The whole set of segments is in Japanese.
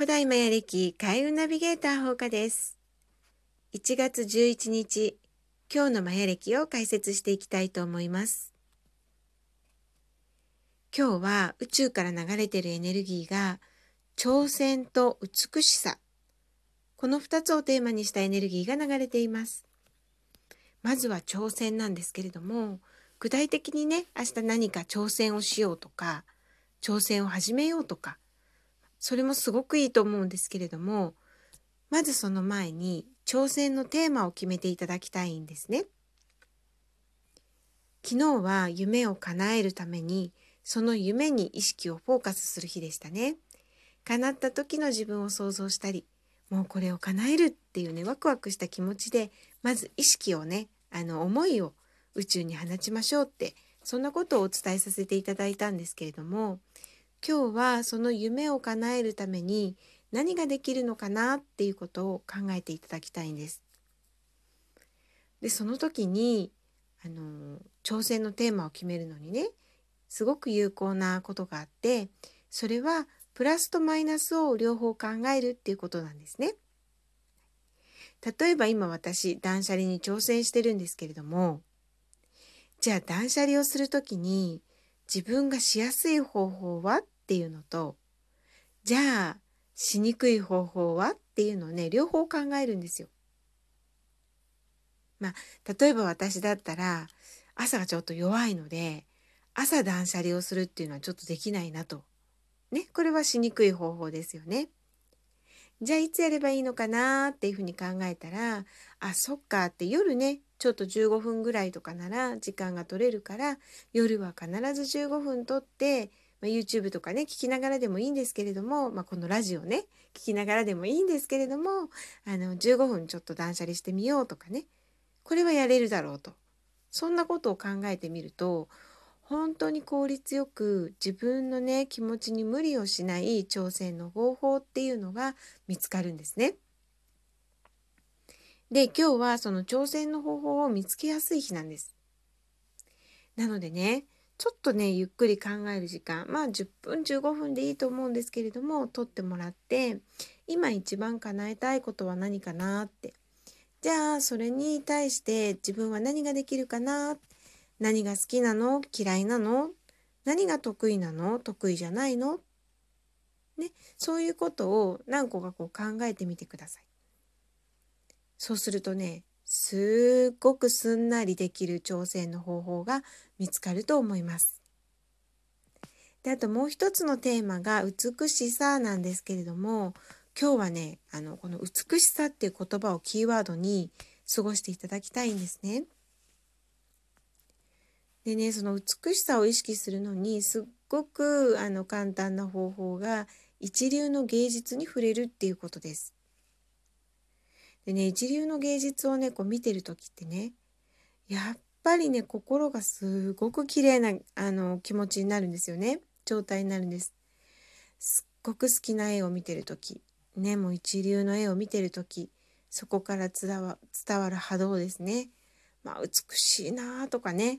古代マヤ歴開運ナビゲーター放課です。1月11日、今日のマヤ歴を解説していきたいと思います。今日は宇宙から流れているエネルギーが挑戦と美しさ。この2つをテーマにしたエネルギーが流れています。まずは挑戦なんですけれども、具体的にね、明日何か挑戦をしようとか、挑戦を始めようとか、それもすごくいいと思うんですけれどもまずその前に挑戦のテーマを決めていただきたいんですね。昨日は夢を叶えるためにその夢に意識をフォーカスする日でしたね。叶った時の自分を想像したりもうこれを叶えるっていうねワクワクした気持ちでまず意識をねあの思いを宇宙に放ちましょうってそんなことをお伝えさせていただいたんですけれども今日はその夢を叶えるために何ができるのかなっていうことを考えていただきたいんです。でその時にあの挑戦のテーマを決めるのにねすごく有効なことがあってそれはプラスとマイナスを両方考えるっていうことなんですね。例えば今私断捨離に挑戦してるんですけれどもじゃあ断捨離をする時に自分がしやすい方法はっていうのとじゃあしにくい方法はっていうのをね両方考えるんですよ。まあ例えば私だったら朝がちょっと弱いので朝断捨離をするっていうのはちょっとできないなと。ねこれはしにくい方法ですよね。じゃあいつやればいいのかなっていうふうに考えたらあそっかって夜ねちょっと15分ぐらいとかなら時間が取れるから夜は必ず15分取って、まあ、YouTube とかね聞きながらでもいいんですけれども、まあ、このラジオね聞きながらでもいいんですけれどもあの15分ちょっと断捨離してみようとかねこれはやれるだろうとそんなことを考えてみると本当に効率よく自分のね気持ちに無理をしない挑戦の方法っていうのが見つかるんですね。で、今日はその挑戦の方法を見つけやすい日なんです。なのでね、ちょっとね、ゆっくり考える時間、まあ10分15分でいいと思うんですけれども、取ってもらって、今一番叶えたいことは何かなって。じゃあ、それに対して自分は何ができるかな？何が好きなの？嫌いなの？何が得意なの？得意じゃないの？ね、そういうことを何個かこう考えてみてください。そうするとねすっごくすんなりできる挑戦の方法が見つかると思います。であともう一つのテーマが美しさなんですけれども今日はねあのこの美しさっていう言葉をキーワードに過ごしていただきたいんですね。でねその美しさを意識するのにすっごくあの簡単な方法が一流の芸術に触れるっていうことです。でね一流の芸術をねこう見てる時ってねやっぱりね心がすごく綺麗なあな気持ちになるんですよね。状態になるんです。すっごく好きな絵を見てる時。ねもう一流の絵を見てる時。そこから伝わる波動ですね。まあ美しいなとかね。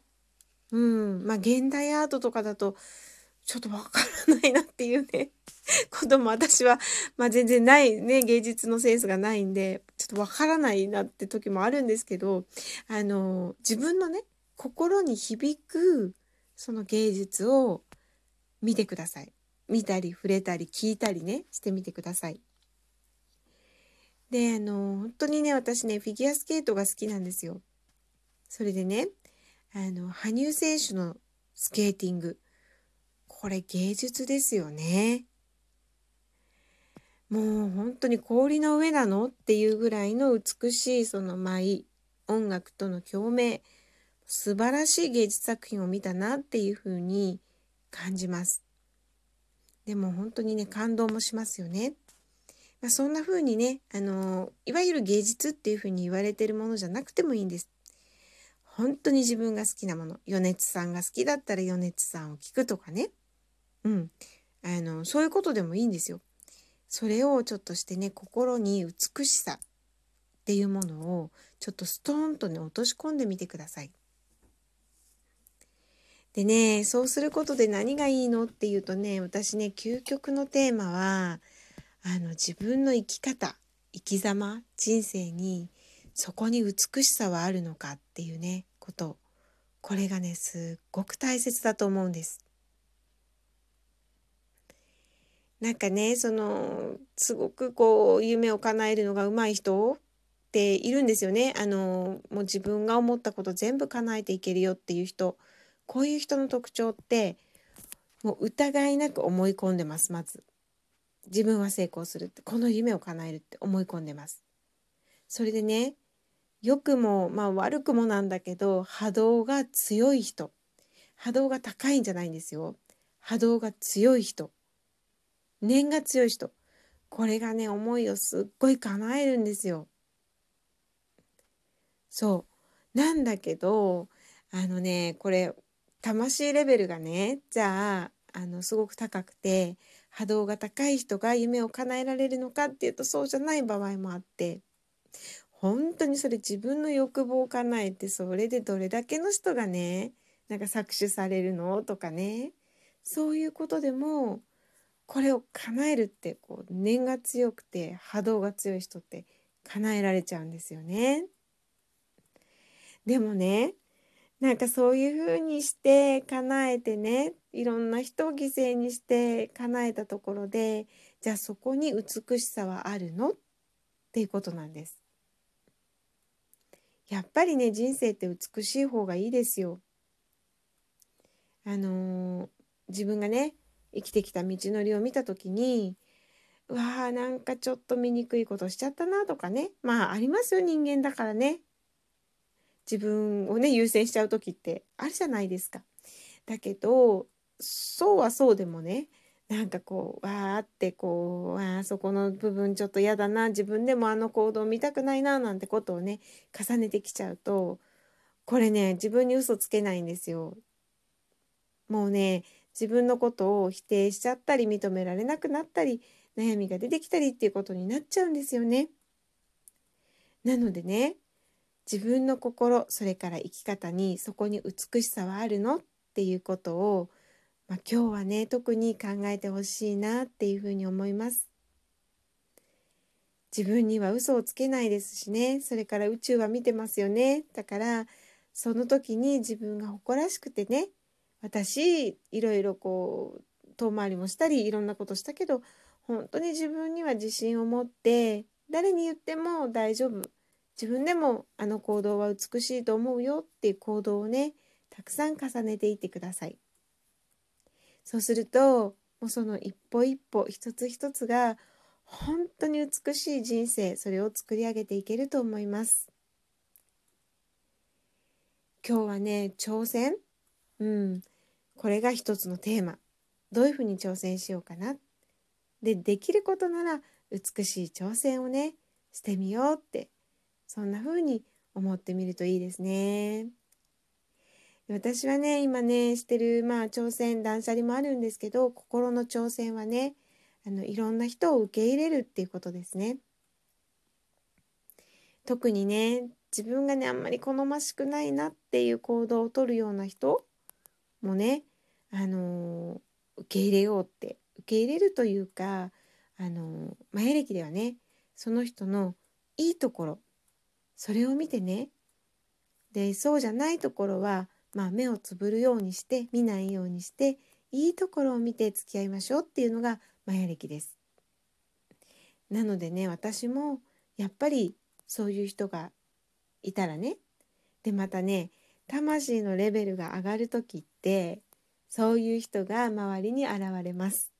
うん。まあ現代アートとかだとちょっとわからないなっていうね。ことも私は、まあ、全然ないね芸術のセンスがないんでちょっとわからないなって時もあるんですけどあの自分のね心に響くその芸術を見てください。見たり触れたり聞いたりねしてみてください。であの本当にね私ねフィギュアスケートが好きなんですよ。それでねあの羽生選手のスケーティングこれ芸術ですよね。もう本当に氷の上なのっていうぐらいの美しいその舞音楽との共鳴素晴らしい芸術作品を見たなっていうふうに感じます。でも本当にね感動もしますよね。まあ、そんな風にねあのいわゆる芸術っていう風に言われてるものじゃなくてもいいんです。本当に自分が好きなもの米津さんが好きだったら米津さんを聞くとかねうん。あの、そういうことでもいいんですよ。それをちょっとしてね、心に美しさっていうものをちょっとストーンとね、落とし込んでみてください。でね、そうすることで何がいいのっていうとね、私ね、究極のテーマは、あの自分の生き方生き様人生にそこに美しさはあるのかっていうねことこれがねすっごく大切だと思うんです。なんかねそのすごくこう夢を叶えるのが上手い人っているんですよね。あのもう自分が思ったこと全部叶えていけるよっていう人こういう人の特徴ってもう疑いなく思い込んでますまず。自分は成功するってこの夢を叶えるって思い込んでます。それでね良くもまあ悪くもなんだけど波動が強い人波動が高いんじゃないんですよ波動が強い人念が強い人。これがね思いをすっごい叶えるんですよ。そう。なんだけどあのねこれ魂レベルがねじゃああのすごく高くて波動が高い人が夢を叶えられるのかっていうとそうじゃない場合もあって本当にそれ自分の欲望を叶えてそれでどれだけの人がねなんか搾取されるの？とかね。そういうことでもこれを叶えるってこう念が強くて波動が強い人って叶えられちゃうんですよね。でもねなんかそういうふうにして叶えてねいろんな人を犠牲にして叶えたところでじゃあそこに美しさはあるの？っていうことなんです。やっぱりね人生って美しい方がいいですよ。あのー、自分がね生きてきた道のりを見た時にうわーなんかちょっと醜いことしちゃったなとかねまあありますよ人間だからね自分をね優先しちゃう時ってあるじゃないですか。だけどそうはそうでもねなんかこうわーってこうあそこの部分ちょっと嫌だな自分でもあの行動見たくないななんてことをね重ねてきちゃうとこれね自分に嘘つけないんですよ。もうね自分のことを否定しちゃったり認められなくなったり悩みが出てきたりっていうことになっちゃうんですよね。なのでね自分の心それから生き方にそこに美しさはあるのっていうことを、まあ、今日はね特に考えてほしいなっていうふうに思います。自分には嘘をつけないですしねそれから宇宙は見てますよねだからその時に自分が誇らしくてね私いろいろこう遠回りもしたりいろんなことしたけど本当に自分には自信を持って誰に言っても大丈夫自分でもあの行動は美しいと思うよっていう行動をねたくさん重ねていってください。そうするともうその一歩一歩一つ一つが本当に美しい人生それを作り上げていけると思います。今日はね挑戦？うんこれが一つのテーマどういうふうに挑戦しようかなでできることなら美しい挑戦をねしてみようってそんな風に思ってみるといいですね。私はね今ねしてるまあ挑戦断捨離もあるんですけど心の挑戦はねあのいろんな人を受け入れるっていうことですね。特にね自分がねあんまり好ましくないなっていう行動をとるような人もねあの、受け入れようって受け入れるというかあのー、マヤ歴ではねその人のいいところそれを見てねでそうじゃないところは、まあ、目をつぶるようにして見ないようにしていいところを見て付き合いましょうっていうのがマヤ歴です。なのでね私もやっぱりそういう人がいたらねでまたね魂のレベルが上がる時ってそういう人が周りに現れます。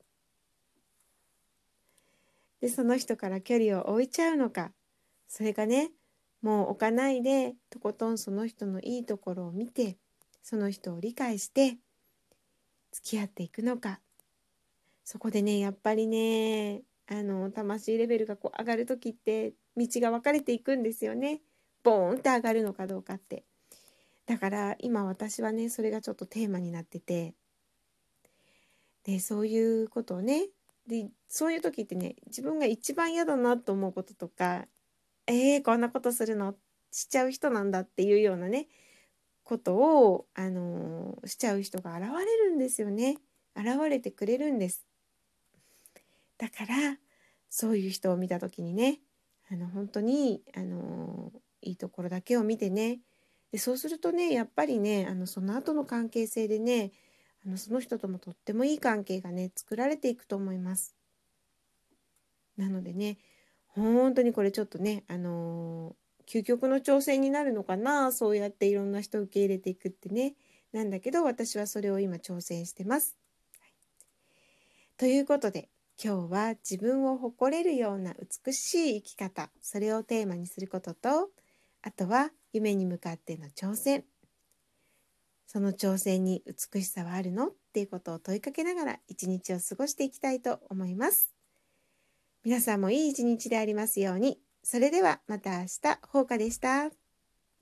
でその人から距離を置いちゃうのか。それがねもう置かないでとことんその人のいいところを見てその人を理解して付き合っていくのか。そこでねやっぱりねあの魂レベルがこう上がる時って道が分かれていくんですよね。ボーンって上がるのかどうかって。だから今私はねそれがちょっとテーマになってて。でそういうことをねでそういう時ってね自分が一番嫌だなと思うこととかえー、こんなことするの？しちゃう人なんだっていうようなねことを、あのー、しちゃう人が現れるんですよね。現れてくれるんです。だからそういう人を見た時にねあの本当にあのいいところだけを見てね。でそうするとねやっぱりねあのその後の関係性でねあのその人ともとってもいい関係がね作られていくと思います。なのでね本当にこれちょっとねあのー、究極の挑戦になるのかなそうやっていろんな人を受け入れていくってねなんだけど私はそれを今挑戦してます。はい、ということで今日は自分を誇れるような美しい生き方それをテーマにすることとあとは夢に向かっての挑戦その挑戦に美しさはあるのっていうことを問いかけながら一日を過ごしていきたいと思います。皆さんもいい一日でありますように。それではまた明日、放課でした。